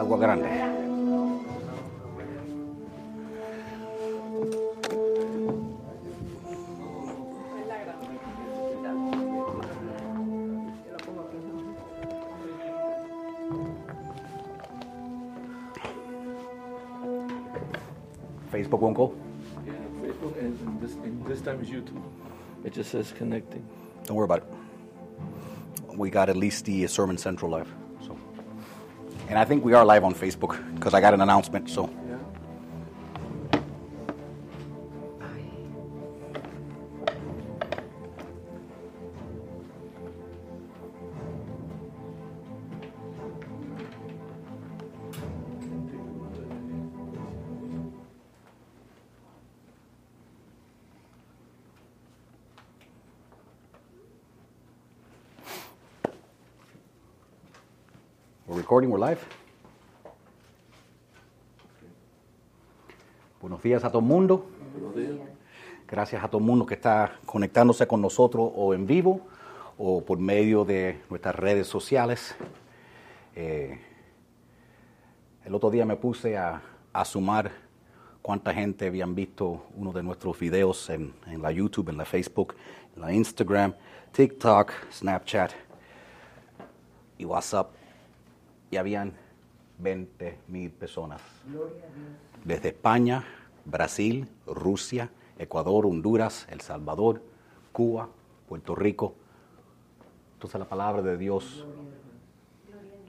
Agua grande. Facebook won't go. Yeah, Facebook and this, and this time is YouTube. It just says connecting. Don't worry about it. We got at least the Sermon Central live. And I think we are live on Facebook because I got an announcement. So, recording. We're live. Buenos días a todo el mundo. Buenos días. Gracias a todo el mundo que está conectándose con nosotros o en vivo o por medio de nuestras redes sociales. Eh, el otro día me puse a, a sumar cuánta gente habían visto uno de nuestros videos en, en la YouTube, en la Facebook, en la Instagram, TikTok, Snapchat y WhatsApp. Y habían 20 mil personas desde España, Brasil, Rusia, Ecuador, Honduras, El Salvador, Cuba, Puerto Rico. Entonces la palabra de Dios,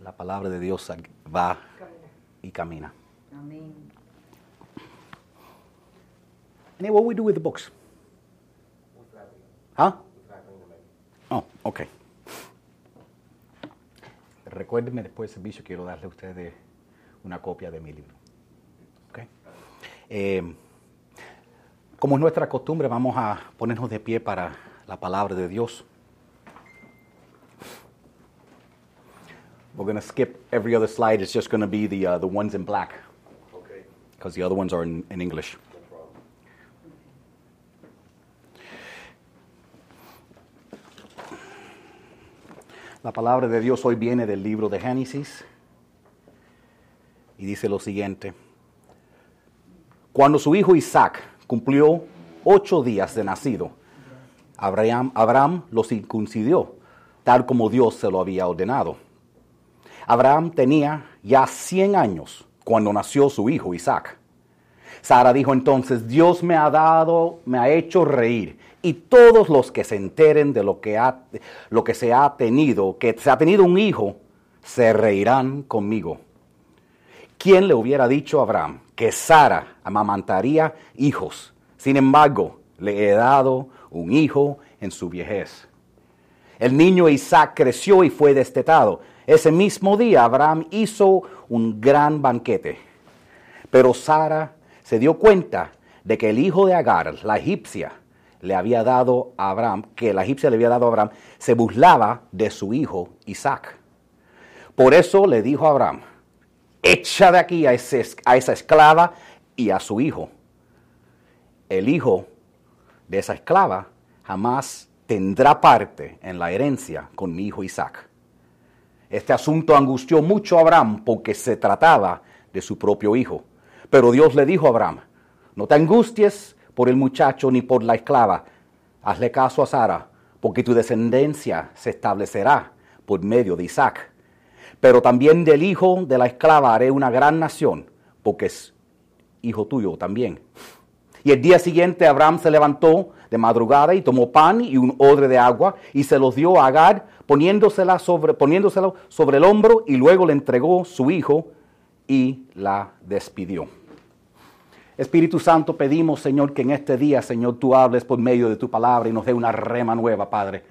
la palabra de Dios va y camina. Amén. And then what we do with the books? Huh? Oh, okay. Recuérdenme después del servicio, quiero darle a ustedes una copia de mi libro. Okay. Eh, como es nuestra costumbre, vamos a ponernos de pie para la palabra de Dios. We're going to skip every other slide. It's just going to be the, uh, the ones in black Okay. because the other ones are in, in English. La palabra de Dios hoy viene del libro de Génesis y dice lo siguiente. Cuando su hijo Isaac cumplió ocho días de nacido, Abraham, lo circuncidió, tal como Dios se lo había ordenado. Abraham tenía ya 100 años cuando nació su hijo Isaac. Sara dijo entonces, Dios me ha dado, me ha hecho reír, y todos los que se enteren de lo que, ha, lo que se ha tenido, que se ha tenido un hijo, se reirán conmigo. ¿Quién le hubiera dicho a Abraham que Sara amamantaría hijos? Sin embargo, le he dado un hijo en su viejez. El niño Isaac creció y fue destetado. Ese mismo día Abraham hizo un gran banquete. Pero Sara se dio cuenta de que el hijo de Agar, la egipcia, le había dado a Abraham, que la egipcia le había dado a Abraham, se burlaba de su hijo Isaac. Por eso le dijo a Abraham, echa de aquí a, a esa esclava y a su hijo. El hijo de esa esclava jamás tendrá parte en la herencia con mi hijo Isaac. Este asunto angustió mucho a Abraham porque se trataba de su propio hijo. Pero Dios le dijo a Abraham, no te angusties por el muchacho ni por la esclava. Hazle caso a Sara, porque tu descendencia se establecerá por medio de Isaac. Pero también del hijo de la esclava haré una gran nación, porque es hijo tuyo también. Y el día siguiente Abraham se levantó de madrugada y tomó pan y un odre de agua y se los dio a Agar, poniéndosela sobre, poniéndoselo sobre el hombro y luego le entregó su hijo y la despidió. Espíritu Santo, pedimos, Señor, que en este día, Señor, tú hables por medio de tu palabra y nos dé una rema nueva, Padre.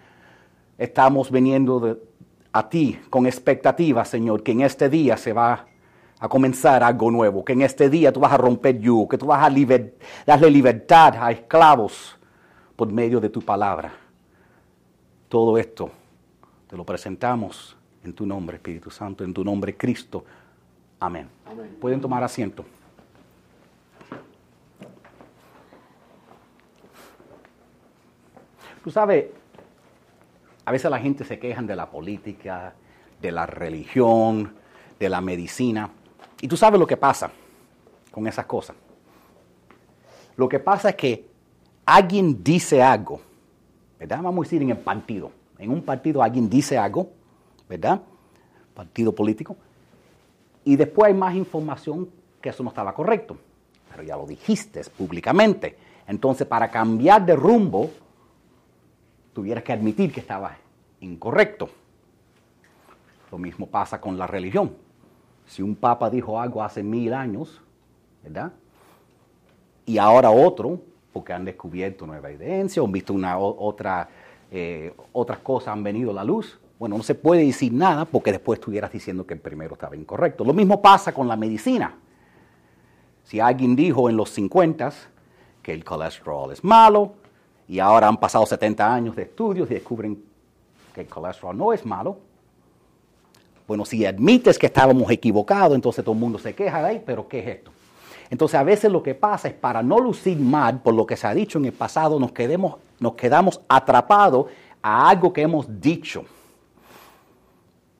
Estamos viniendo de- a ti con expectativa, Señor, que en este día se va a comenzar algo nuevo, que en este día tú vas a romper yugo, que tú vas a liber- darle libertad a esclavos por medio de tu palabra. Todo esto te lo presentamos en tu nombre, Espíritu Santo, en tu nombre, Cristo. Amén. Amén. Pueden tomar asiento. Tú sabes, a veces la gente se quejan de la política, de la religión, de la medicina, Y tú sabes lo que pasa con esas cosas. Lo que pasa es que alguien dice algo, ¿verdad? Vamos a decir en el partido. En un partido alguien dice algo, ¿verdad? Partido político. Y después hay más información que eso no estaba correcto. Pero ya lo dijiste públicamente. Entonces, para cambiar de rumbo, tuvieras que admitir que estaba incorrecto. Lo mismo pasa con la religión. Si un papa dijo algo hace mil años, ¿verdad? Y ahora otro, porque han descubierto nueva evidencia han visto una, otra, eh, otras cosas han venido a la luz. Bueno, no se puede decir nada porque después estuvieras diciendo que el primero estaba incorrecto. Lo mismo pasa con la medicina. Si alguien dijo en los 50 que el colesterol es malo y ahora han pasado 70 años de estudios y descubren que el colesterol no es malo, bueno, si admites que estábamos equivocados, entonces todo el mundo se queja de ahí, pero ¿qué es esto? Entonces a veces lo que pasa es para no lucir mal por lo que se ha dicho en el pasado, nos, nos quedamos atrapados a algo que hemos dicho.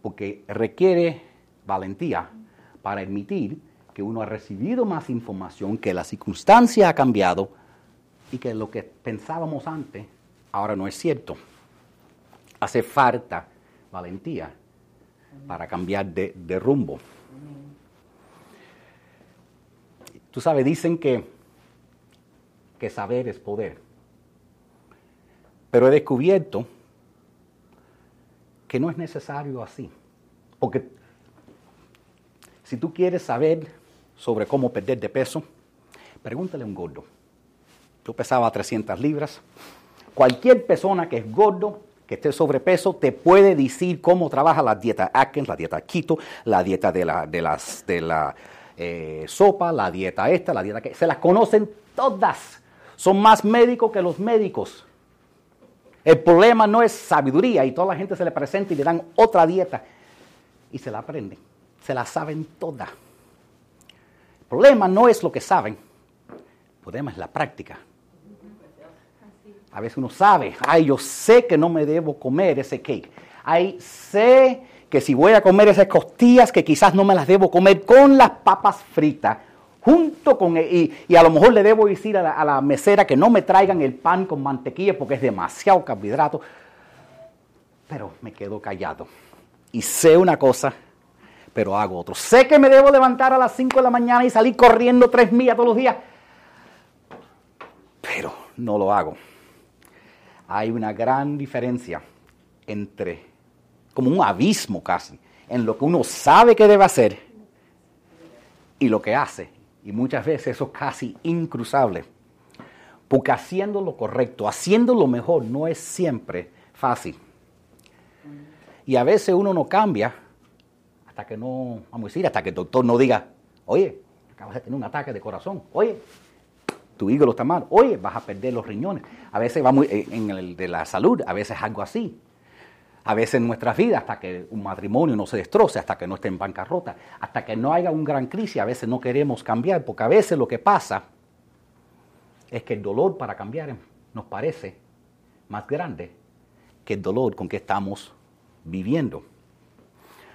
Porque requiere valentía para admitir que uno ha recibido más información, que la circunstancia ha cambiado y que lo que pensábamos antes ahora no es cierto. Hace falta valentía para cambiar de, rumbo. Tú sabes, dicen que, que saber es poder. Pero he descubierto que no es necesario así. Porque si tú quieres saber sobre cómo perder de peso, pregúntale a un gordo. Yo pesaba 300 libras. Cualquier persona que es gordo que esté sobrepeso te puede decir cómo trabaja la dieta Atkins, la dieta Keto, la dieta de la, de las, de la eh, sopa, la dieta esta, la dieta que... Se las conocen todas. Son más médicos que los médicos. El problema no es sabiduría y toda la gente se le presenta y le dan otra dieta y se la aprenden. Se la saben todas. El problema no es lo que saben. El problema es la práctica. A veces uno sabe, ay, yo sé que no me debo comer ese cake. Ay, sé que si voy a comer esas costillas, que quizás no me las debo comer con las papas fritas, junto con, y, y a lo mejor le debo decir a la, a la, mesera que no me traigan el pan con mantequilla porque es demasiado carbohidrato. Pero me quedo callado. Y sé una cosa, pero hago otro. Sé que me debo levantar a las 5 de la mañana y salir corriendo tres millas todos los días, pero no lo hago hay una gran diferencia entre, como un abismo casi, en lo que uno sabe que debe hacer y lo que hace. Y muchas veces eso es casi incruzable. Porque haciendo lo correcto, haciendo lo mejor, no es siempre fácil. Y a veces uno no cambia hasta que no, vamos a decir, hasta que el doctor no diga, oye, acabas de tener un ataque de corazón, oye, tu hígado está mal, oye, vas a perder los riñones. A veces va muy, eh, en el de la salud, a veces algo así. A veces en nuestras vidas, hasta que un matrimonio no se destroce, hasta que no esté en bancarrota, hasta que no haya un gran crisis, a veces no queremos cambiar, porque a veces lo que pasa es que el dolor para cambiar nos parece más grande que el dolor con que estamos viviendo.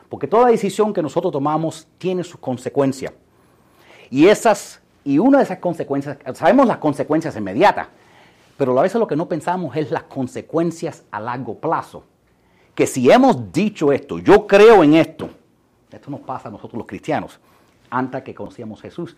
Porque toda decisión que nosotros tomamos tiene sus consecuencias. Y esas y una de esas consecuencias, sabemos las consecuencias inmediatas, pero a veces lo que no pensamos es las consecuencias a largo plazo. Que si hemos dicho esto, yo creo en esto, esto nos pasa a nosotros los cristianos, antes que conocíamos a Jesús,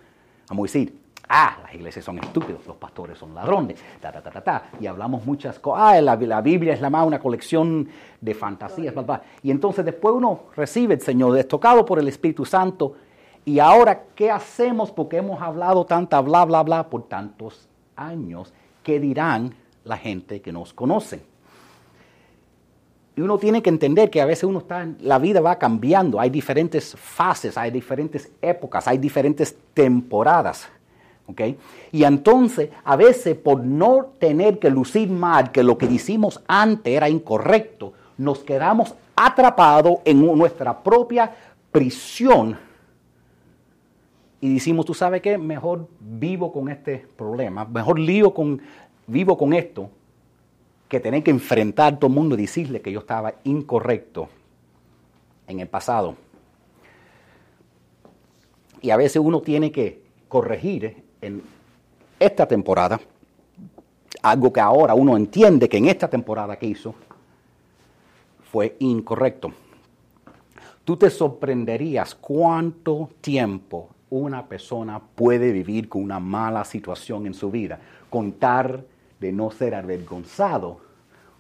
vamos a decir, ah, las iglesias son estúpidos, los pastores son ladrones, ta, ta, ta, ta, ta. y hablamos muchas cosas, ah, la, la, Biblia es la más una colección de fantasías, y entonces después uno recibe el Señor, es tocado por el Espíritu Santo, y ahora, ¿qué hacemos? Porque hemos hablado tanta bla, bla, bla por tantos años. ¿Qué dirán la gente que nos conoce? Y uno tiene que entender que a veces uno está, la vida va cambiando, hay diferentes fases, hay diferentes épocas, hay diferentes temporadas. ¿okay? Y entonces, a veces por no tener que lucir mal, que lo que hicimos antes era incorrecto, nos quedamos atrapados en nuestra propia prisión y decimos, tú sabes qué, mejor vivo con este problema, mejor lío con, vivo con esto, que tener que enfrentar a todo el mundo y decirle que yo estaba incorrecto en el pasado. Y a veces uno tiene que corregir en esta temporada algo que ahora uno entiende que en esta temporada que hizo fue incorrecto. Tú te sorprenderías cuánto tiempo una persona puede vivir con una mala situación en su vida, contar de no ser avergonzado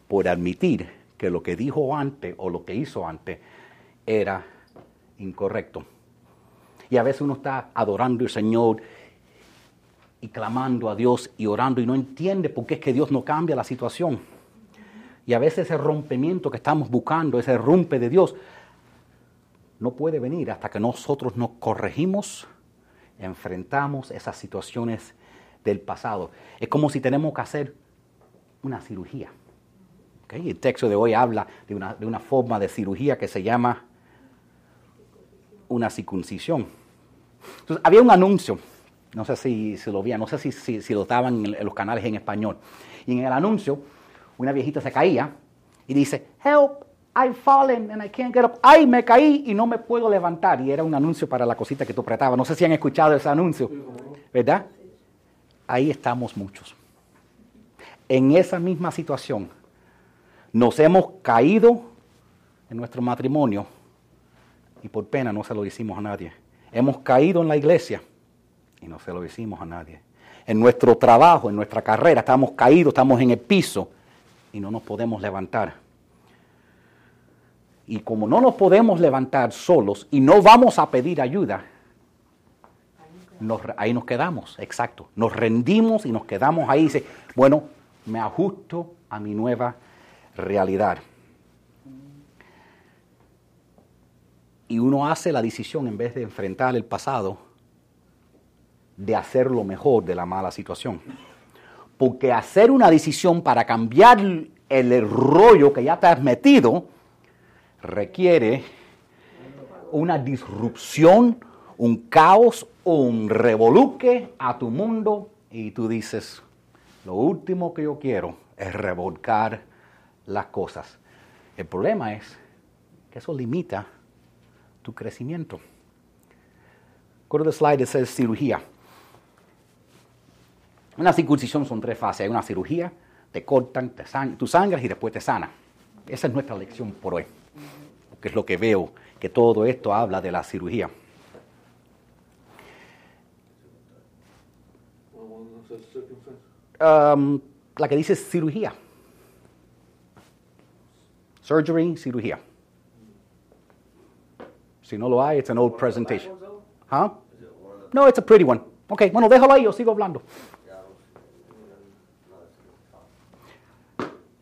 por admitir que lo que dijo antes o lo que hizo antes era incorrecto. Y a veces uno está adorando al Señor y clamando a Dios y orando y no entiende por qué es que Dios no cambia la situación. Y a veces ese rompimiento que estamos buscando, ese rompe de Dios, no puede venir hasta que nosotros nos corregimos, enfrentamos esas situaciones del pasado. Es como si tenemos que hacer una cirugía. El texto de hoy habla de una, de una forma de cirugía que se llama una circuncisión. Había un anuncio, no sé si, se lo veían, no sé si, si, lo daban en, los canales en español. Y en el anuncio, una viejita se caía y dice, help, I've fallen and I can't get up. Ay, me caí y no me puedo levantar. Y era un anuncio para la cosita que tú apretabas. No sé si han escuchado ese anuncio, ¿verdad? Ahí estamos muchos. En esa misma situación, nos hemos caído en nuestro matrimonio y por pena no se lo hicimos a nadie. Hemos caído en la iglesia y no se lo hicimos a nadie. En nuestro trabajo, en nuestra carrera, estamos caídos, estamos en el piso y no nos podemos levantar. Y como no nos podemos levantar solos y no vamos a pedir ayuda, ahí nos quedamos, exacto. Nos rendimos y nos quedamos ahí. Dice, bueno, me ajusto a mi nueva realidad. y uno hace la decisión en vez de enfrentar el pasado, de hacer lo mejor de la mala situación. Porque hacer una decisión para cambiar el rollo que ya te has metido requiere una disrupción, un caos, un revoluque a tu mundo y tú dices, lo último que yo quiero es revolcar las cosas. El problema es que eso limita tu crecimiento. Go to slide that says cirugía. Una circuncisión son tres fases. Hay una cirugía, te cortan, te tú sangras y después te sana. Esa es nuestra lección por hoy. Porque es lo que veo, que todo esto habla de la cirugía. Um, la que dice cirugía. Surgery, cirugía. Si no lo hay, it's an old presentation. ¿Ah? No, it's a pretty one. Ok, bueno, déjalo ahí, yo sigo hablando.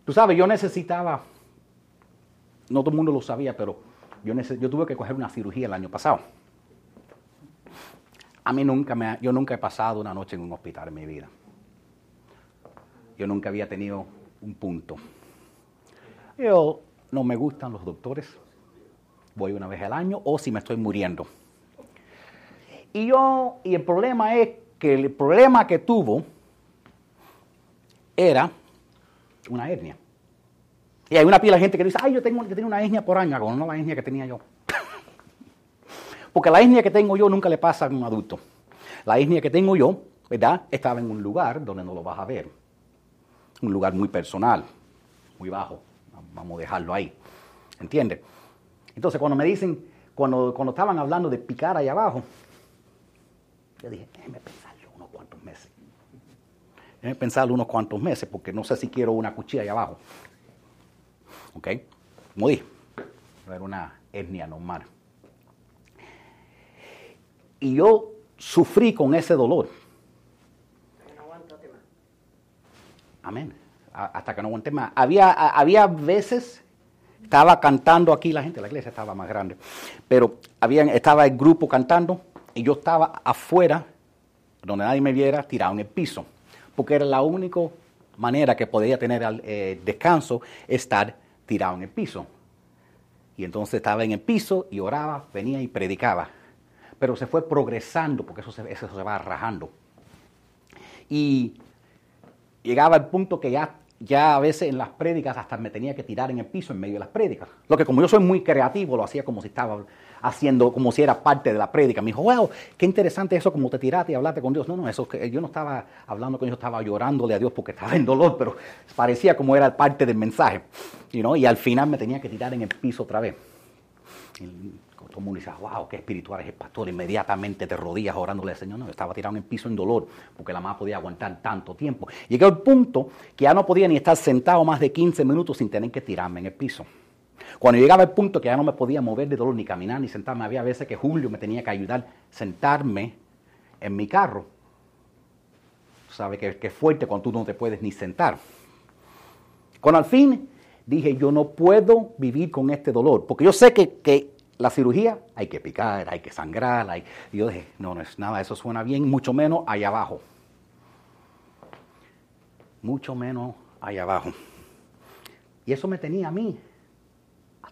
Tú sabes, yo necesitaba, no todo el mundo lo sabía, pero yo, yo tuve que coger una cirugía el año pasado. A mí nunca me, yo nunca he pasado una noche en un hospital en mi vida. Yo nunca había tenido un punto. Yo no me gustan los doctores voy una vez al año o si me estoy muriendo. Y yo, y el problema es que el problema que tuvo era una hernia. Y hay una pila de gente que dice, ay, yo tengo que tener una hernia por año, no la hernia que tenía yo. Porque la hernia que tengo yo nunca le pasa a un adulto. La hernia que tengo yo, ¿verdad? Estaba en un lugar donde no lo vas a ver. Un lugar muy personal, muy bajo. Vamos a dejarlo ahí. ¿Entiendes? Entonces, cuando me dicen, cuando, cuando estaban hablando de picar ahí abajo, yo dije, déjeme pensarlo unos cuantos meses. Déjeme pensarlo unos cuantos meses, porque no sé si quiero una cuchilla ahí abajo. ¿Ok? Como dije, era una etnia normal. Y yo sufrí con ese dolor. Amén. Hasta que no aguanté más. Había, había veces estaba cantando aquí la gente, la iglesia estaba más grande, pero estaba el grupo cantando y yo estaba afuera, donde nadie me viera, tirado en el piso, porque era la única manera que podía tener eh, descanso, estar tirado en el piso. Y entonces estaba en el piso y oraba, venía y predicaba. Pero se fue progresando, porque eso se, eso se va rajando. Y llegaba al punto que ya ya a veces en las prédicas hasta me tenía que tirar en el piso en medio de las prédicas. Lo que como yo soy muy creativo, lo hacía como si estaba haciendo, como si era parte de la prédica. Me dijo, wow, qué interesante eso, como te tiraste y hablaste con Dios. No, no, eso yo no estaba hablando con Dios, estaba llorándole a Dios porque estaba en dolor, pero parecía como era parte del mensaje. y al final me tenía que tirar en el piso otra vez. todo el mundo dice, wow, qué espiritual es el pastor. Inmediatamente te rodillas orándole al Señor. No, estaba tirado en el piso en dolor porque la mamá podía aguantar tanto tiempo. Llegué al punto que ya no podía ni estar sentado más de 15 minutos sin tener que tirarme en el piso. Cuando llegaba el punto que ya no me podía mover de dolor, ni caminar, ni sentarme, había veces que Julio me tenía que ayudar a sentarme en mi carro. ¿Sabe que, es fuerte cuando tú no te puedes ni sentar? Cuando al fin dije, yo no puedo vivir con este dolor, porque yo sé que, la cirugía hay que picar, hay que sangrar. Y yo dije, no, no es nada, eso suena bien, mucho menos allá abajo. Mucho menos allá abajo. Y eso me tenía a mí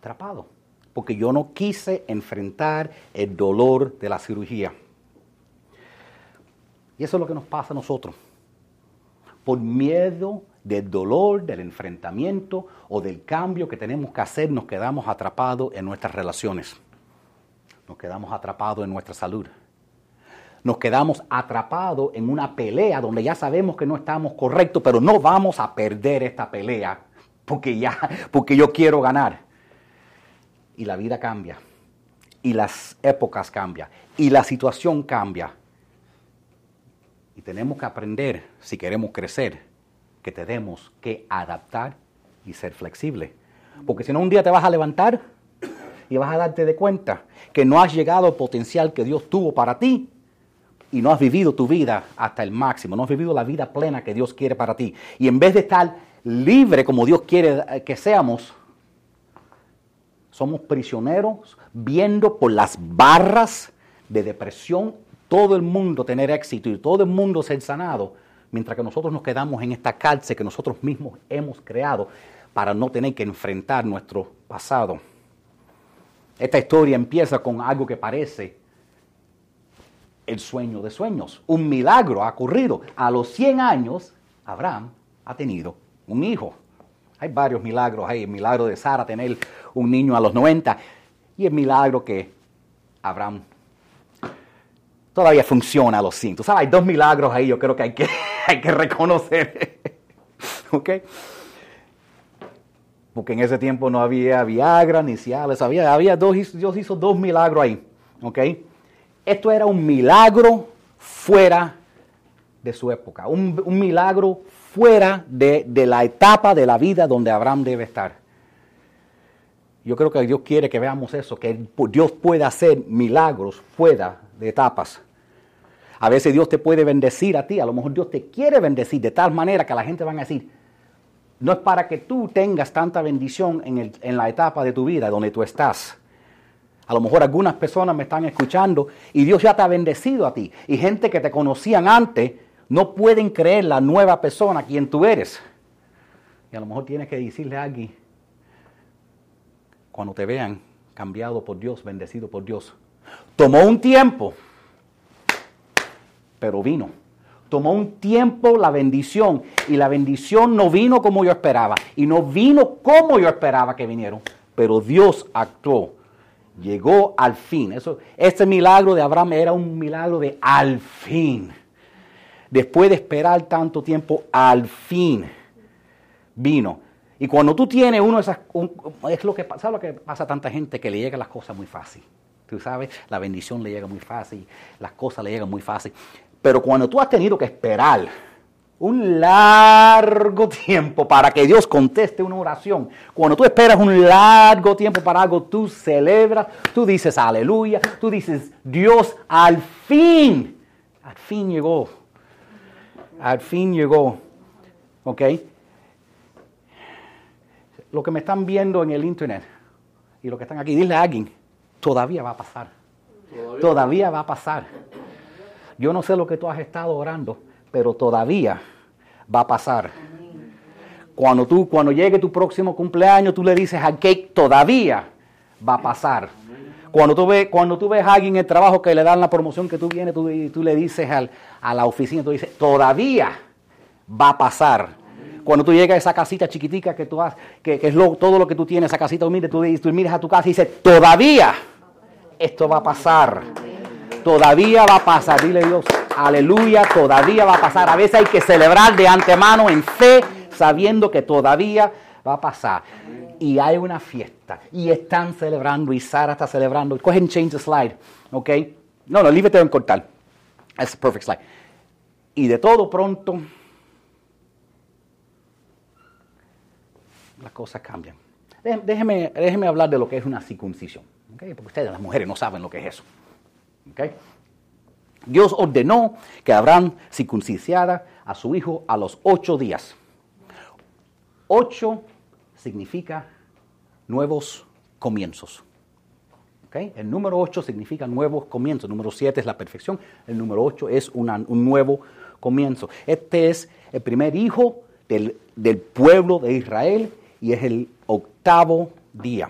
atrapado, porque yo no quise enfrentar el dolor de la cirugía. Y eso es lo que nos pasa a nosotros. Por miedo del dolor, del enfrentamiento o del cambio que tenemos que hacer, nos quedamos atrapados en nuestras relaciones. Nos quedamos atrapados en nuestra salud. Nos quedamos atrapados en una pelea donde ya sabemos que no estamos correctos, pero no vamos a perder esta pelea porque ya, porque yo quiero ganar y la vida cambia, y las épocas cambian, y la situación cambia. Y tenemos que aprender, si queremos crecer, que tenemos que adaptar y ser flexible. Porque si no, un día te vas a levantar y vas a darte de cuenta que no has llegado al potencial que Dios tuvo para ti y no has vivido tu vida hasta el máximo, no has vivido la vida plena que Dios quiere para ti. Y en vez de estar libre como Dios quiere que seamos, somos prisioneros viendo por las barras de depresión todo el mundo tener éxito y todo el mundo ser sanado, mientras que nosotros nos quedamos en esta cárcel que nosotros mismos hemos creado para no tener que enfrentar nuestro pasado. Esta historia empieza con algo que parece el sueño de sueños. Un milagro ha ocurrido. A los 100 años, Abraham ha tenido un hijo. Hay varios milagros. Hay el milagro de Sara tener un niño a los 90 y el milagro que Abraham todavía funciona a los 100. sabes, hay dos milagros ahí, yo creo que hay que, hay que reconocer. ¿Ok? Porque en ese tiempo no había Viagra ni Cialis, había, había dos, Dios hizo dos milagros ahí. ¿Ok? Esto era un milagro fuera de su época, un, un milagro fuera de, la etapa de la vida donde Abraham debe estar. Yo creo que Dios quiere que veamos eso, que Dios puede hacer milagros fuera de etapas. A veces Dios te puede bendecir a ti, a lo mejor Dios te quiere bendecir de tal manera que la gente va a decir, no es para que tú tengas tanta bendición en, en la etapa de tu vida donde tú estás. A lo mejor algunas personas me están escuchando y Dios ya te ha bendecido a ti. Y gente que te conocían antes no pueden creer la nueva persona quien tú eres. Y a lo mejor tienes que decirle a alguien, cuando te vean cambiado por Dios, bendecido por Dios. Tomó un tiempo, pero vino. Tomó un tiempo la bendición y la bendición no vino como yo esperaba y no vino como yo esperaba que vinieron, pero Dios actuó. Llegó al fin. Eso, este milagro de Abraham era un milagro de al fin después de esperar tanto tiempo, al fin vino. Y cuando tú tienes uno de esas, es lo que pasa, lo que pasa a tanta gente que le llegan las cosas muy fácil. Tú sabes, la bendición le llega muy fácil, las cosas le llegan muy fácil. Pero cuando tú has tenido que esperar un largo tiempo para que Dios conteste una oración, cuando tú esperas un largo tiempo para algo, tú celebras, tú dices aleluya, tú dices Dios al fin, al fin llegó al fin llegó. ¿Ok? Lo que me están viendo en el internet y lo que están aquí, dile a alguien, todavía va a pasar. Todavía, va a pasar. Yo no sé lo que tú has estado orando, pero todavía va a pasar. Cuando tú, cuando llegue tu próximo cumpleaños, tú le dices a cake, todavía va a pasar. Cuando tú, ves, cuando tú ves a alguien en el trabajo que le dan la promoción que tú vienes, tú, tú le dices al, a la oficina, tú dices, todavía va a pasar. Cuando tú llegas a esa casita chiquitica que tú has, que, es todo lo que tú tienes, esa casita humilde, tú, tú miras a tu casa y dices, todavía esto va a pasar. Todavía va a pasar. Dile Dios, aleluya, todavía va a pasar. A veces hay que celebrar de antemano en fe, sabiendo que todavía va a pasar. Y hay una fiesta. Y están celebrando. Y Sara está celebrando. Go ahead and change the slide. ¿Ok? No, no, leave it there en cortar. That's a perfect slide. Y de todo pronto, las cosas cambian. Déjeme, déjeme hablar de lo que es una circuncisión. ¿okay? Porque ustedes, las mujeres, no saben lo que es eso. ¿okay? Dios ordenó que Abraham circuncidiera a su hijo a los ocho días. Ocho significa nuevos comienzos. El número 8 significa nuevos comienzos. El número 7 es la perfección. El número 8 es un nuevo comienzo. Este es el primer hijo del, del pueblo de Israel y es el octavo día.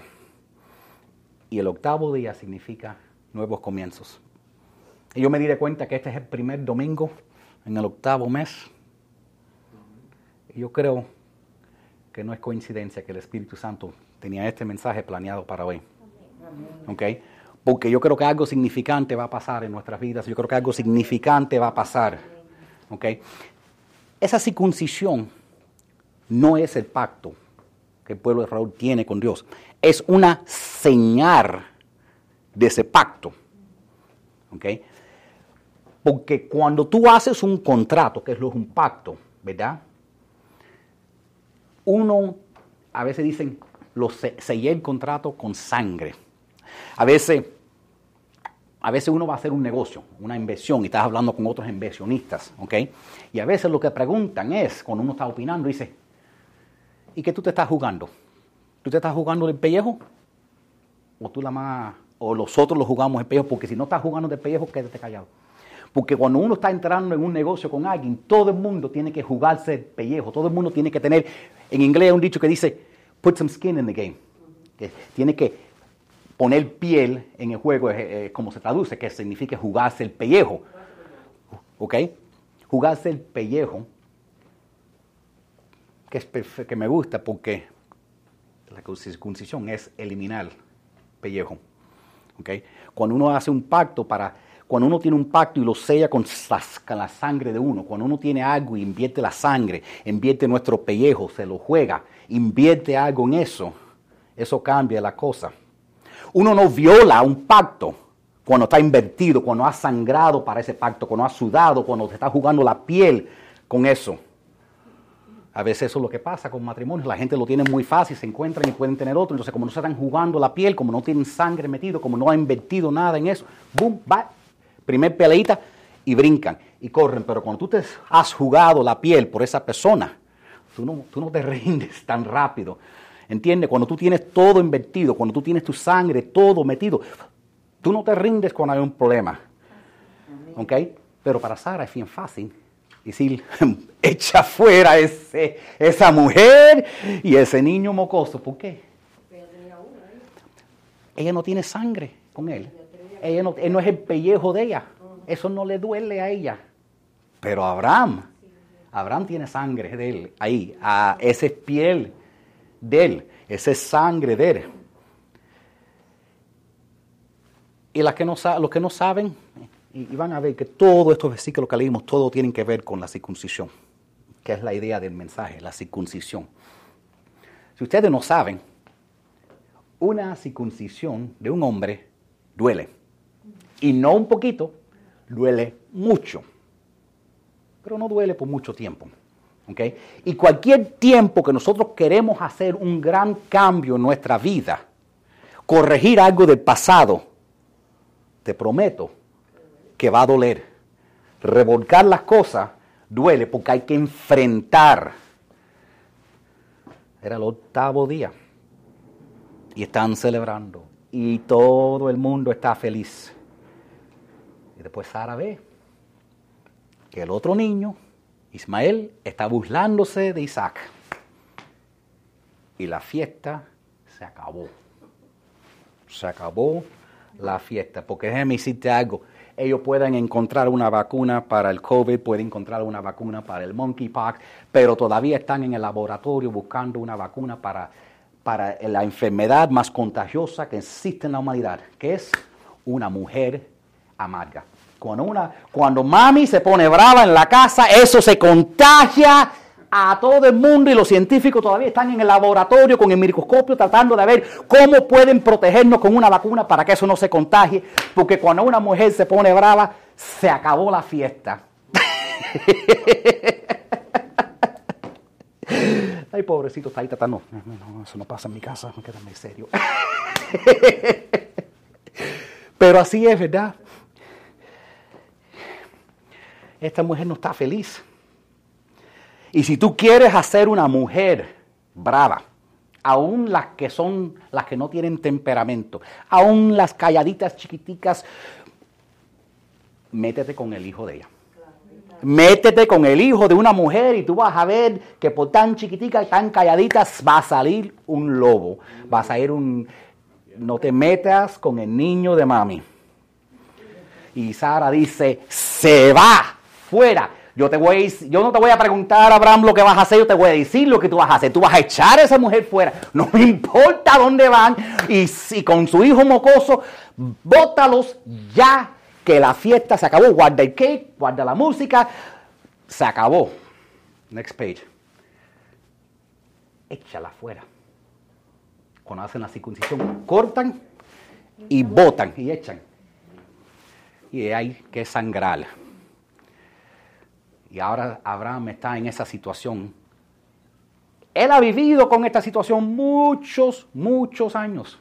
Y el octavo día significa nuevos comienzos. Y yo me di cuenta que este es el primer domingo en el octavo mes. Y yo creo que no es coincidencia que el Espíritu Santo tenía este mensaje planeado para hoy. ¿Ok? Porque yo creo que algo significante va a pasar en nuestras vidas. Yo creo que algo significante va a pasar. ¿Ok? Esa circuncisión no es el pacto que el pueblo de Israel tiene con Dios. Es una señal de ese pacto. ¿Ok? Porque cuando tú haces un contrato, que es un pacto, ¿verdad? Uno, a veces dicen, lo sellé el contrato con sangre. A veces, a veces uno va a hacer un negocio, una inversión, y estás hablando con otros inversionistas, ¿ok? Y a veces lo que preguntan es, cuando uno está opinando, dice, ¿y qué tú te estás jugando? ¿Tú te estás jugando del pellejo? ¿O tú la más, o los otros lo jugamos el pellejo? Porque si no estás jugando del pellejo, quédate callado. Porque cuando uno está entrando en un negocio con alguien, todo el mundo tiene que jugarse el pellejo, todo el mundo tiene que tener, en inglés hay un dicho que dice, put some skin in the game. Tiene que poner piel en el juego, eh, eh, como se traduce, que significa jugarse el pellejo. ¿Ok? Jugarse el pellejo, que, es que me gusta porque la circuncisión es eliminar pellejo. ¿Ok? Cuando uno hace un pacto para cuando uno tiene un pacto y lo sella con, la sangre de uno, cuando uno tiene algo y invierte la sangre, invierte nuestro pellejo, se lo juega, invierte algo en eso, eso cambia la cosa. Uno no viola un pacto cuando está invertido, cuando ha sangrado para ese pacto, cuando ha sudado, cuando se está jugando la piel con eso. A veces eso es lo que pasa con matrimonios. La gente lo tiene muy fácil, se encuentran y pueden tener otro. Entonces, como no se están jugando la piel, como no tienen sangre metido, como no han invertido nada en eso, boom, va, primer peleita y brincan y corren. Pero cuando tú te has jugado la piel por esa persona, tú no, tú no te rindes tan rápido. ¿Entiendes? Cuando tú tienes todo invertido, cuando tú tienes tu sangre todo metido, tú no te rindes cuando hay un problema. ¿Ok? Pero para Sara es bien fácil decir, echa fuera ese, esa mujer y ese niño mocoso. ¿Por qué? Ella no tiene sangre con él. No, él no es el pellejo de ella. Eso no le duele a ella. Pero Abraham, Abraham tiene sangre de él ahí. A ese piel de él, esa es sangre de él. Y que no, los que no saben, y, van a ver que todos estos versículos que leímos, todo tienen que ver con la circuncisión, que es la idea del mensaje, la circuncisión. Si ustedes no saben, una circuncisión de un hombre duele. Y no un poquito, duele mucho. Pero no duele por mucho tiempo. Y cualquier tiempo que nosotros queremos hacer un gran cambio en nuestra vida, corregir algo del pasado, te prometo que va a doler. Revolcar las cosas duele porque hay que enfrentar. Era el octavo día y están celebrando y todo el mundo está feliz. Y después Sara ve que el otro niño Ismael está burlándose de Isaac. Y la fiesta se acabó. Se acabó la fiesta. Porque déjeme decirte algo. ellos pueden encontrar una vacuna para el COVID, pueden encontrar una vacuna para el monkeypox, pero todavía están en el laboratorio buscando una vacuna para, para la enfermedad más contagiosa que existe en la humanidad, que es una mujer amarga. Cuando, una, cuando mami se pone brava en la casa, eso se contagia a todo el mundo y los científicos todavía están en el laboratorio con el microscopio tratando de ver cómo pueden protegernos con una vacuna para que eso no se contagie, porque cuando una mujer se pone brava, se acabó la fiesta. Ay, pobrecito, está ahí tratando. No, eso no pasa en mi casa, no queda muy serio. Pero así es, ¿verdad? Esta mujer no está feliz. Y si tú quieres hacer una mujer brava, aún las que son las que no tienen temperamento, aún las calladitas chiquiticas, métete con el hijo de ella. Métete con el hijo de una mujer y tú vas a ver que por tan chiquitica y tan calladitas va a salir un lobo, va a salir un... No te metas con el niño de mami. Y Sara dice, se va fuera. Yo, te voy, yo no te voy a preguntar, Abraham, lo que vas a hacer, yo te voy a decir lo que tú vas a hacer. Tú vas a echar a esa mujer fuera. No me importa dónde van. Y si con su hijo mocoso, bótalos ya que la fiesta se acabó. Guarda el cake, guarda la música. Se acabó. Next page. Échala fuera. Cuando hacen la circuncisión, cortan y botan y echan. Y hay que sangrar. Y ahora Abraham está en esa situación. Él ha vivido con esta situación muchos, muchos años.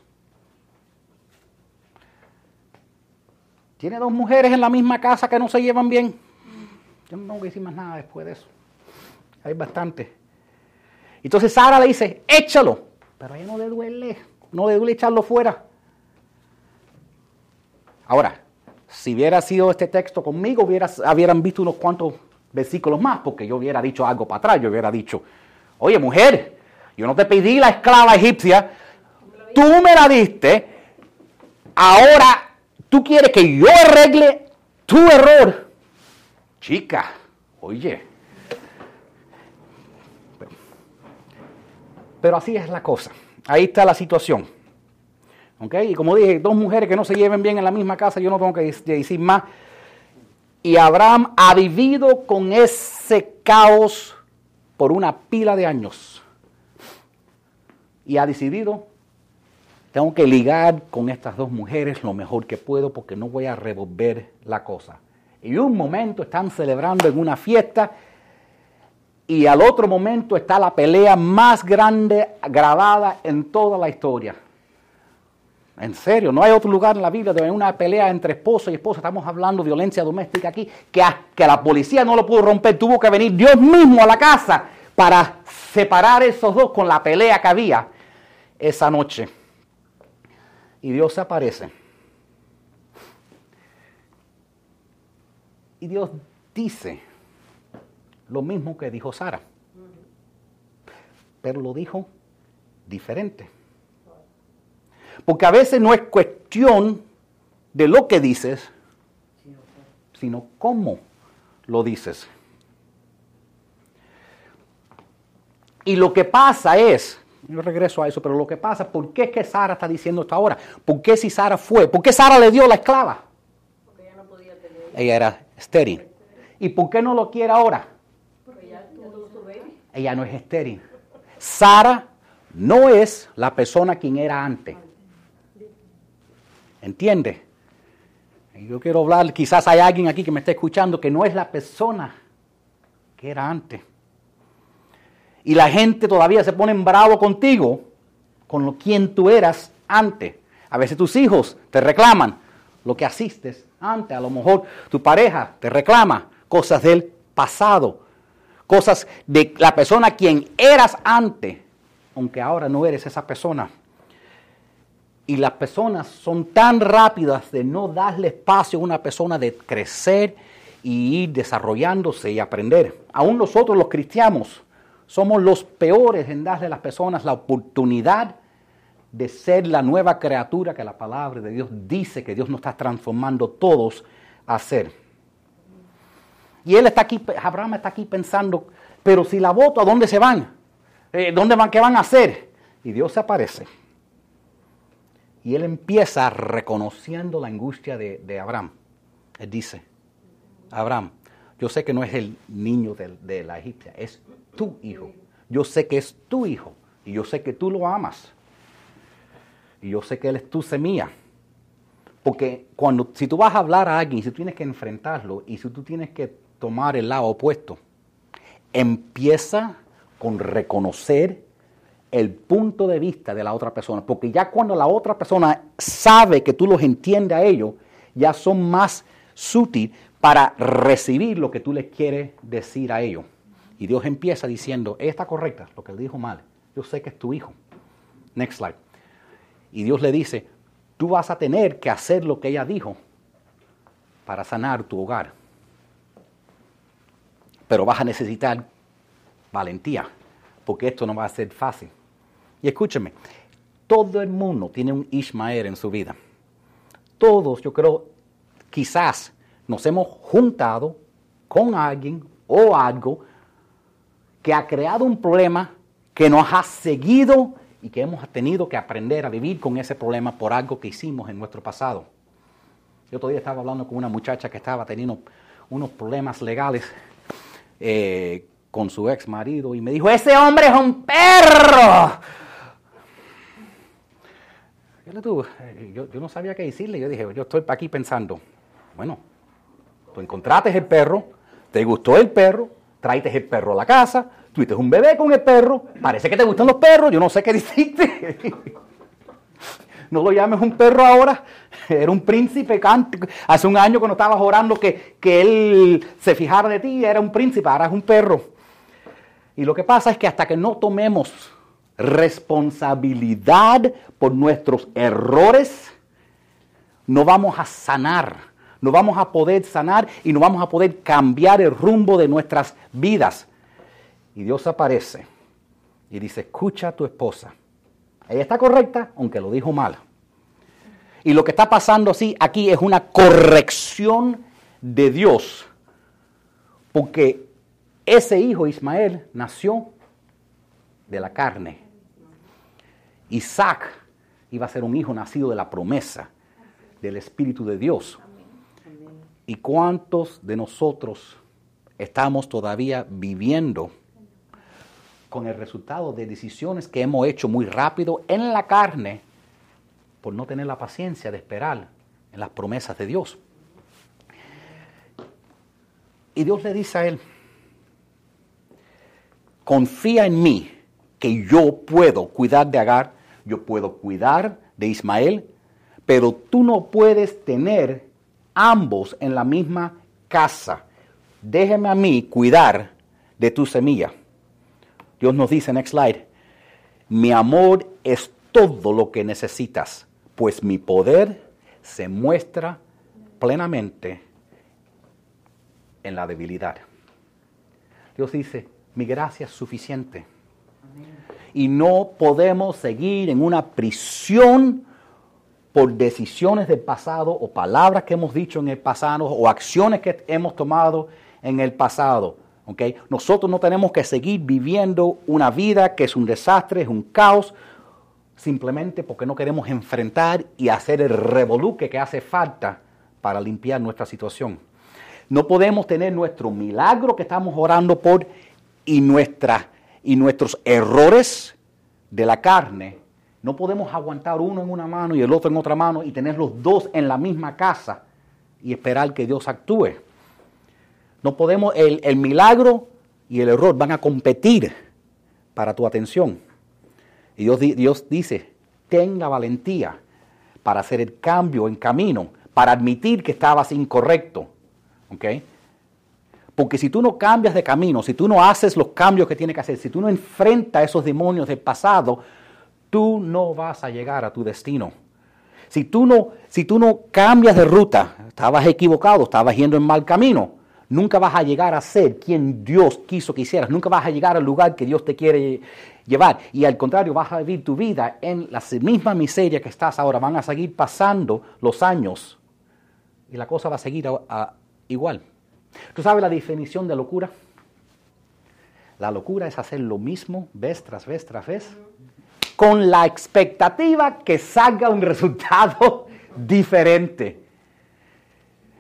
Tiene dos mujeres en la misma casa que no se llevan bien. Yo no voy a decir más nada después de eso. Hay bastante. Entonces Sara le dice, échalo. Pero a no le duele. No le duele echarlo fuera. Ahora, si hubiera sido este texto conmigo, hubieran visto unos cuantos versículos más, porque yo hubiera dicho algo para atrás, yo hubiera dicho, oye mujer, yo no te pedí la esclava egipcia, tú me la diste, ahora tú quieres que yo arregle tu error. Chica, oye. Pero así es la cosa, ahí está la situación. ¿Ok? Y como dije, dos mujeres que no se lleven bien en la misma casa, yo no tengo que decir más. Y Abraham ha vivido con ese caos por una pila de años. Y ha decidido, tengo que ligar con estas dos mujeres lo mejor que puedo porque no voy a revolver la cosa. Y un momento están celebrando en una fiesta y al otro momento está la pelea más grande grabada en toda la historia. En serio, no hay otro lugar en la Biblia donde hay una pelea entre esposo y esposa. Estamos hablando de violencia doméstica aquí, que, que la policía no lo pudo romper. Tuvo que venir Dios mismo a la casa para separar esos dos con la pelea que había esa noche. Y Dios se aparece. Y Dios dice lo mismo que dijo Sara. Pero lo dijo diferente. Porque a veces no es cuestión de lo que dices, sino cómo lo dices. Y lo que pasa es, yo regreso a eso, pero lo que pasa, ¿por qué es que Sara está diciendo esto ahora? ¿Por qué si Sara fue? ¿Por qué Sara le dio la esclava? Porque ella no podía tener. Ella era estéril. ¿Y por qué no lo quiere ahora? Porque ella tuvo su baby. Ella no es estéril. Sara no es la persona quien era antes. ¿Entiende? Yo quiero hablar, quizás hay alguien aquí que me esté escuchando que no es la persona que era antes. Y la gente todavía se pone bravo contigo, con lo quien tú eras antes. A veces tus hijos te reclaman lo que asistes antes. A lo mejor tu pareja te reclama cosas del pasado, cosas de la persona quien eras antes, aunque ahora no eres esa persona. Y las personas son tan rápidas de no darle espacio a una persona de crecer y ir desarrollándose y aprender. Aún nosotros los cristianos somos los peores en darle a las personas la oportunidad de ser la nueva criatura que la palabra de Dios dice que Dios nos está transformando todos hacer. Y él está aquí, Abraham está aquí pensando, pero si la voto, ¿a dónde se van? Eh, ¿Dónde van? ¿Qué van a hacer? Y Dios se aparece. Y él empieza reconociendo la angustia de, Abraham. Él dice, Abraham, yo sé que no es el niño de, de la egipcia, es tu hijo. Yo sé que es tu hijo y yo sé que tú lo amas. Y yo sé que él es tu semilla. Porque cuando, si tú vas a hablar a alguien, si tú tienes que enfrentarlo y si tú tienes que tomar el lado opuesto, empieza con reconocer el punto de vista de la otra persona. Porque ya cuando la otra persona sabe que tú los entiendes a ellos, ya son más sutil para recibir lo que tú les quieres decir a ellos. Y Dios empieza diciendo, está correcta, lo que le dijo mal. Yo sé que es tu hijo. Next slide. Y Dios le dice, tú vas a tener que hacer lo que ella dijo para sanar tu hogar. Pero vas a necesitar valentía, porque esto no va a ser fácil. Y escúcheme, todo el mundo tiene un Ismael en su vida. Todos, yo creo, quizás nos hemos juntado con alguien o algo que ha creado un problema que nos ha seguido y que hemos tenido que aprender a vivir con ese problema por algo que hicimos en nuestro pasado. Yo todavía estaba hablando con una muchacha que estaba teniendo unos problemas legales eh, con su ex marido y me dijo, ese hombre es un perro. Yo, yo, no sabía qué decirle, yo dije, yo estoy aquí pensando, bueno, tú encontraste el perro, te gustó el perro, traiste el perro a la casa, tuviste un bebé con el perro, parece que te gustan los perros, yo no sé qué dijiste. no lo llames un perro ahora, era un príncipe. Hace un año cuando estabas orando que, que él se fijara de ti, era un príncipe, ahora es un perro. Y lo que pasa es que hasta que no tomemos responsabilidad por nuestros errores, no vamos a sanar no vamos a poder sanar y no vamos a poder cambiar el rumbo de nuestras vidas. Y Dios aparece y dice, escucha a tu esposa. Ella está correcta, aunque lo dijo mal. Y lo que está pasando así aquí es una corrección de Dios. Porque ese hijo Ismael nació de la carne. Isaac iba a ser un hijo nacido de la promesa del Espíritu de Dios. ¿Y cuántos de nosotros estamos todavía viviendo con el resultado de decisiones que hemos hecho muy rápido en la carne por no tener la paciencia de esperar en las promesas de Dios? Y Dios le dice a él, confía en mí, que yo puedo cuidar de Agar, yo puedo cuidar de Ismael, pero tú no puedes tener ambos en la misma casa. Déjeme a mí cuidar de tu semilla. Dios nos dice, next slide, mi amor es todo lo que necesitas, pues mi poder se muestra plenamente en la debilidad. Dios dice, mi gracia es suficiente. Y no podemos seguir en una prisión por decisiones del pasado o palabras que hemos dicho en el pasado o acciones que hemos tomado en el pasado. Nosotros no tenemos que seguir viviendo una vida que es un desastre, es un caos, simplemente porque no queremos enfrentar y hacer el revoluque que hace falta para limpiar nuestra situación. No podemos tener nuestro milagro que estamos orando por y, nuestra, y nuestros errores de la carne no podemos aguantar uno en una mano y el otro en otra mano y tener los dos en la misma casa y esperar que Dios actúe. No podemos, el, milagro y el error van a competir para tu atención. Y Dios, Dios dice, tenga valentía para hacer el cambio en camino, para admitir que estabas incorrecto. ¿Ok? Porque si tú no cambias de camino, si tú no haces los cambios que tienes que hacer, si tú no enfrentas esos demonios del pasado, tú no vas a llegar a tu destino. Si tú no, si tú no cambias de ruta, estabas equivocado, estabas yendo en mal camino, nunca vas a llegar a ser quien Dios quiso que hicieras, nunca vas a llegar al lugar que Dios te quiere llevar. Y al contrario, vas a vivir tu vida en la misma miseria que estás ahora. Van a seguir pasando los años y la cosa va a seguir igual. ¿Tú sabes la definición de locura? La locura es hacer lo mismo vez tras vez tras vez con la expectativa que salga un resultado diferente.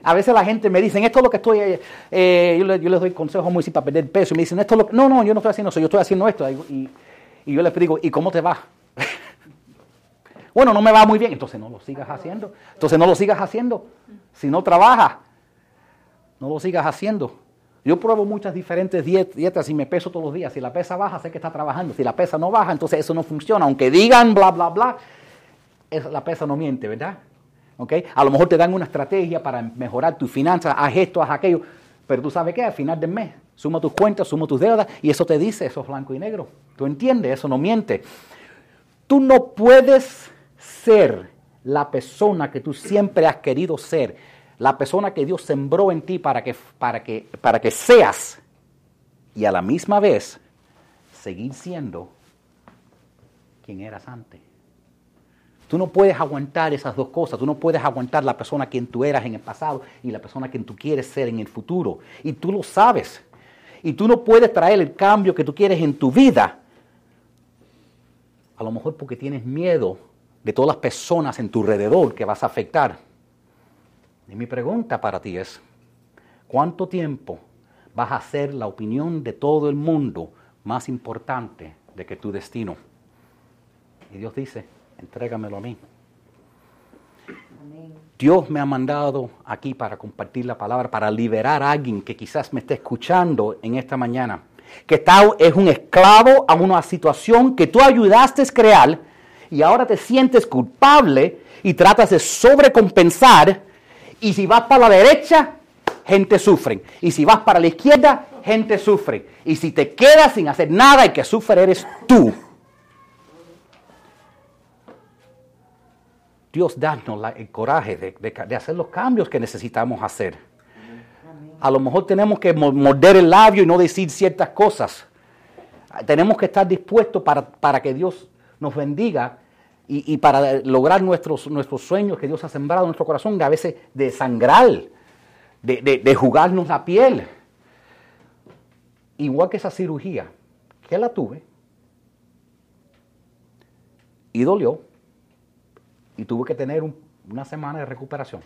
A veces la gente me dice, esto es lo que estoy, eh, eh", yo, le- yo les doy consejos muy para perder peso, y me dicen, esto es lo que, no, no, yo no estoy haciendo eso, yo estoy haciendo esto. Y, y- yo les digo, ¿y cómo te va? bueno, no me va muy bien, entonces no lo sigas haciendo. Entonces no lo sigas haciendo. Si no trabaja, no lo sigas haciendo. Yo pruebo muchas diferentes diet- dietas y me peso todos los días. Si la pesa baja, sé que está trabajando. Si la pesa no baja, entonces eso no funciona. Aunque digan bla, bla, bla, la pesa no miente, ¿verdad? ¿Ok? A lo mejor te dan una estrategia para mejorar tus finanzas, haz esto, haz aquello. Pero tú sabes qué, al final del mes, suma tus cuentas, suma tus deudas y eso te dice, eso es blanco y negro. ¿Tú entiendes? Eso no miente. Tú no puedes ser la persona que tú siempre has querido ser, la persona que Dios sembró en ti para que, para que, para que seas y a la misma vez seguir siendo quien eras antes. Tú no puedes aguantar esas dos cosas. Tú no puedes aguantar la persona quien tú eras en el pasado y la persona quien tú quieres ser en el futuro. Y tú lo sabes. Y tú no puedes traer el cambio que tú quieres en tu vida. A lo mejor porque tienes miedo de todas las personas en tu alrededor que vas a afectar. Y mi pregunta para ti es, ¿cuánto tiempo vas a hacer la opinión de todo el mundo más importante de que tu destino? Y Dios dice, entrégamelo a mí. Dios me ha mandado aquí para compartir la palabra, para liberar a alguien que quizás me esté escuchando en esta mañana, que está, es un esclavo a una situación que tú ayudaste a crear y ahora te sientes culpable y tratas de sobrecompensar y si vas para la derecha, gente sufre. Y si vas para la izquierda, gente sufre. Y si te quedas sin hacer nada, el que sufre eres tú. Dios danos el coraje de, de hacer los cambios que necesitamos hacer. A lo mejor tenemos que mo- morder el labio y no decir ciertas cosas. Tenemos que estar dispuestos para, para que Dios nos bendiga y, y para lograr nuestros, nuestros sueños que Dios ha sembrado en nuestro corazón, a veces de sangrar, de, de, de jugarnos la piel. Igual que esa cirugía, que la tuve y dolió y tuve que tener un- una semana de recuperación.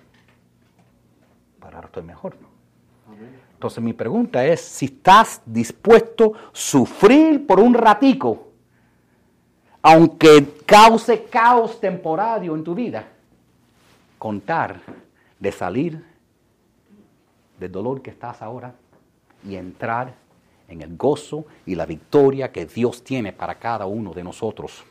Pero ahora estoy mejor. Entonces mi pregunta es si estás dispuesto a sufrir por un ratico, aunque cause caos temporario en tu vida, contar de salir del dolor que estás ahora y entrar en el gozo y la victoria que Dios tiene para cada uno de nosotros.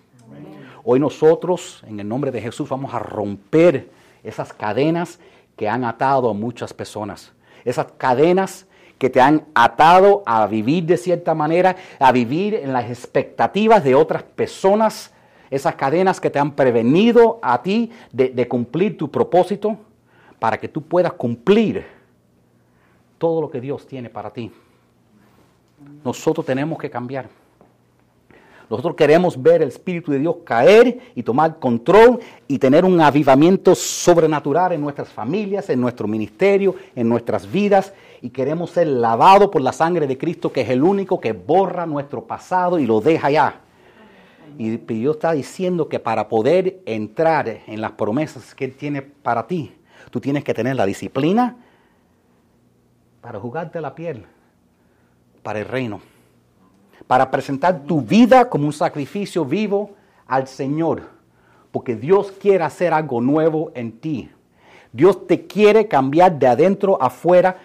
Hoy nosotros, en el nombre de Jesús, vamos a romper esas cadenas que han atado a muchas personas. Esas cadenas que te han atado a vivir de cierta manera, a vivir en las expectativas de otras personas. Esas cadenas que te han prevenido a ti de, de cumplir tu propósito para que tú puedas cumplir todo lo que Dios tiene para ti. Nosotros tenemos que cambiar. Nosotros queremos ver el Espíritu de Dios caer y tomar control y tener un avivamiento sobrenatural en nuestras familias, en nuestro ministerio, en nuestras vidas. Y queremos ser lavados por la sangre de Cristo, que es el único que borra nuestro pasado y lo deja allá. Y Dios está diciendo que para poder entrar en las promesas que Él tiene para ti, tú tienes que tener la disciplina para jugarte la piel, para el reino para presentar tu vida como un sacrificio vivo al Señor, porque Dios quiere hacer algo nuevo en ti. Dios te quiere cambiar de adentro a afuera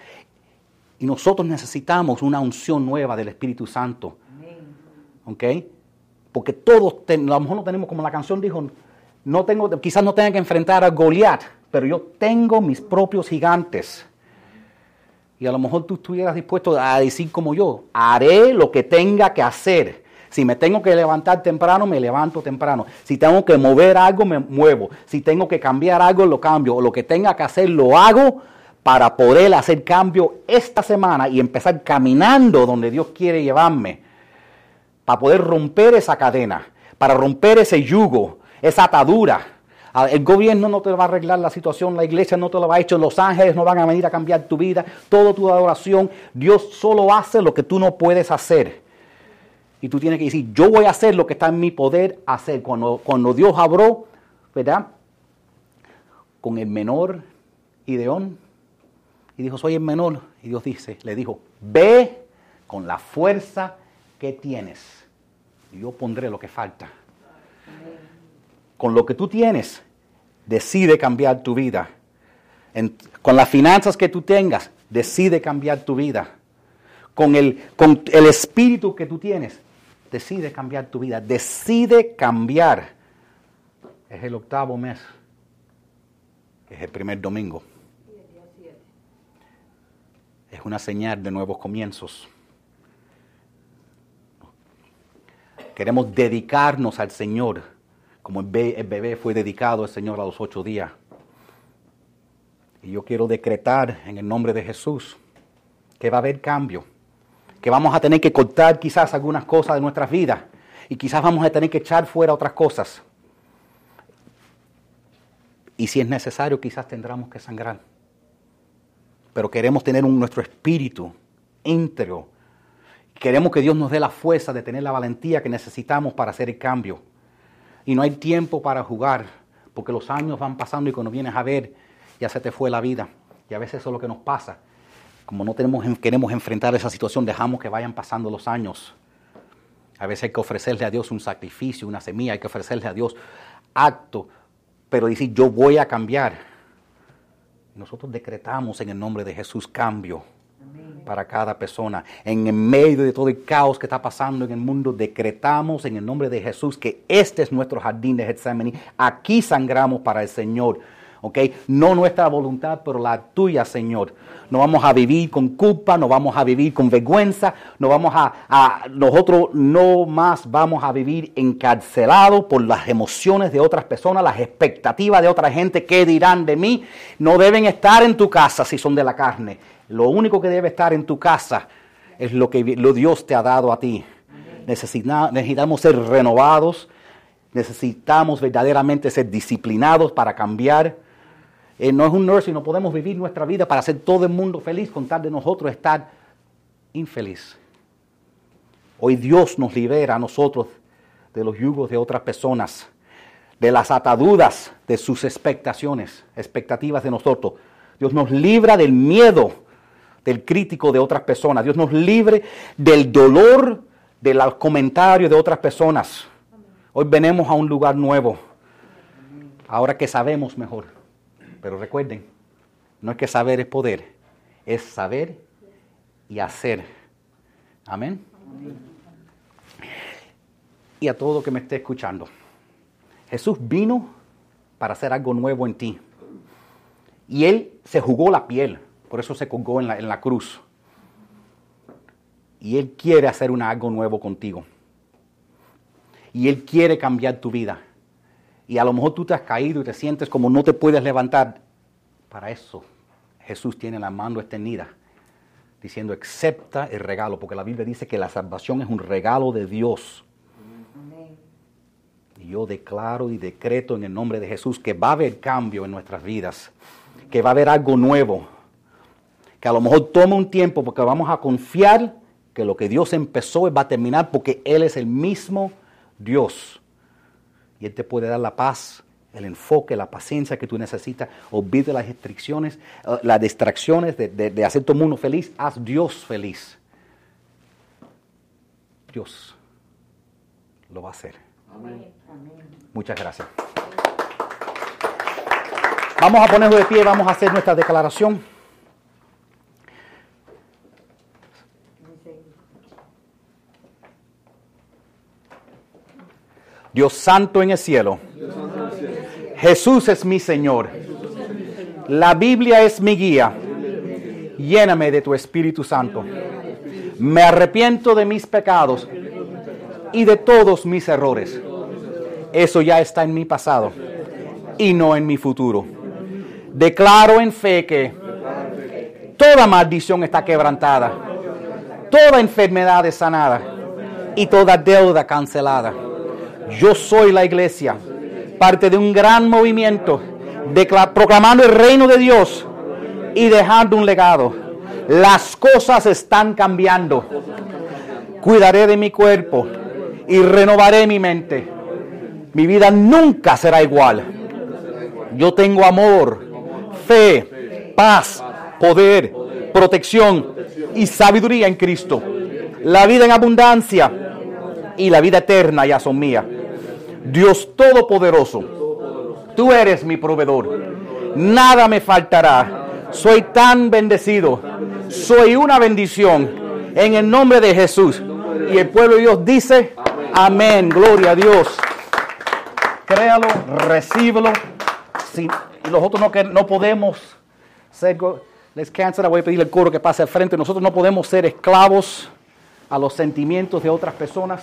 y nosotros necesitamos una unción nueva del Espíritu Santo. ¿Ok? Porque todos, ten- a lo mejor no tenemos, como la canción dijo, no tengo, quizás no tenga que enfrentar a Goliat, pero yo tengo mis propios gigantes. Y a lo mejor tú estuvieras dispuesto a decir como yo, haré lo que tenga que hacer. Si me tengo que levantar temprano, me levanto temprano. Si tengo que mover algo, me muevo. Si tengo que cambiar algo, lo cambio. O lo que tenga que hacer, lo hago para poder hacer cambio esta semana y empezar caminando donde Dios quiere llevarme. Para poder romper esa cadena, para romper ese yugo, esa atadura. Ah, El gobierno no te va a arreglar la situación, la iglesia no te lo va a hecho, los ángeles no van a venir a cambiar tu vida, toda tu adoración. Dios solo hace lo que tú no puedes hacer. Y tú tienes que decir, yo voy a hacer lo que está en mi poder hacer. Cuando, cuando Dios habló, ¿verdad? Con el menor Ideón, y dijo, soy el menor. Y Dios dice, le dijo, ve con la fuerza que tienes. Y yo pondré lo que falta. Con lo que tú tienes, decide cambiar tu vida. Con las finanzas que tú tengas, decide cambiar tu vida. Con el, con el espíritu que tú tienes, decide cambiar tu vida. Decide cambiar. Es el octavo mes, es el primer domingo. Es una señal de nuevos comienzos. Queremos dedicarnos al Señor, como el be- el bebé fue dedicado al Señor a los ocho días. Y yo quiero decretar en el nombre de Jesús que va a haber cambio, que vamos a tener que cortar quizás algunas cosas de nuestras vidas y quizás vamos a tener que echar fuera otras cosas. Y si es necesario, quizás tendremos que sangrar. Pero queremos tener un, nuestro espíritu íntegro. Queremos que Dios nos dé la fuerza de tener la valentía que necesitamos para hacer el cambio. Y no hay tiempo para jugar, porque los años van pasando y cuando vienes a ver, ya se te fue la vida. Y a veces eso es lo que nos pasa. Como no tenemos, queremos enfrentar esa situación, dejamos que vayan pasando los años. A veces hay que ofrecerle a Dios un sacrificio, una semilla, hay que ofrecerle a Dios acto, pero decir yo voy a cambiar. Nosotros decretamos en el nombre de Jesús cambio para cada persona. En medio de todo el caos que está pasando en el mundo, decretamos en el nombre de Jesús que este es nuestro jardín de Getsemaní. Aquí sangramos para el Señor. No nuestra voluntad, pero la tuya, Señor. No vamos a vivir con culpa, no vamos a vivir con vergüenza, no vamos a, nosotros no más vamos a vivir encarcelados por las emociones de otras personas, las expectativas de otra gente, qué dirán de mí. No deben estar en tu casa si son de la carne. Lo único que debe estar en tu casa es lo que lo Dios te ha dado a ti. Necesita- necesitamos ser renovados, necesitamos verdaderamente ser disciplinados para cambiar. Eh, no es un nursing, no podemos vivir nuestra vida para hacer todo el mundo feliz con tal de nosotros estar infeliz. Hoy Dios nos libera a nosotros de los yugos de otras personas, de las ataduras de sus expectaciones, expectativas de nosotros. Dios nos libra del miedo del crítico de otras personas. Dios nos libre del dolor de los de otras personas. Hoy venimos a un lugar nuevo, ahora que sabemos mejor. Pero recuerden, no es que saber es poder, es saber y hacer. Amén. Y a todo que me esté escuchando, Jesús vino para hacer algo nuevo en ti. Y Él se jugó la piel, por eso se colgó en la, en la cruz. Y Él quiere hacer una, algo nuevo contigo. Y Él quiere cambiar tu vida. Y a lo mejor tú te has caído y te sientes como no te puedes levantar. Para eso Jesús tiene la mano extendida, diciendo, acepta el regalo, porque la Biblia dice que la salvación es un regalo de Dios. Y yo declaro y decreto en el nombre de Jesús que va a haber cambio en nuestras vidas, que va a haber algo nuevo, que a lo mejor toma un tiempo porque vamos a confiar que lo que Dios empezó va a terminar porque Él es el mismo Dios. Y Él te puede dar la paz, el enfoque, la paciencia que tú necesitas. Olvide las restricciones, eh, las distracciones de, de- de hacer todo el mundo feliz. Haz Dios feliz. Dios lo va a hacer. Muchas gracias. Vamos a ponernos de pie, vamos a hacer nuestra declaración. Dios santo en el cielo. Jesús es mi Señor. La Biblia es mi guía. Lléname de tu Espíritu Santo. Me arrepiento de mis pecados y de todos mis errores. Eso ya está en mi pasado y no en mi futuro. Declaro en fe que toda maldición está quebrantada, toda enfermedad es sanada y toda deuda cancelada. Yo soy la iglesia parte de un gran movimiento, proclamando el reino de Dios y dejando un legado. Las cosas están cambiando. Cuidaré de mi cuerpo y renovaré mi mente. Mi vida nunca será igual. Yo tengo amor, fe, paz, poder, protección y sabiduría en Cristo. La vida en abundancia y la vida eterna ya son mías. Dios Todopoderoso, tú eres mi proveedor. Nada me faltará. Soy tan bendecido. Soy una bendición. En el nombre de Jesús. Y el pueblo de Dios dice, amén. Gloria a Dios. Créalo, recíbelo. Si nosotros no, no podemos ser, les cancel, voy a pedirle al coro que pase al frente. Nosotros no podemos ser esclavos a los sentimientos de otras personas.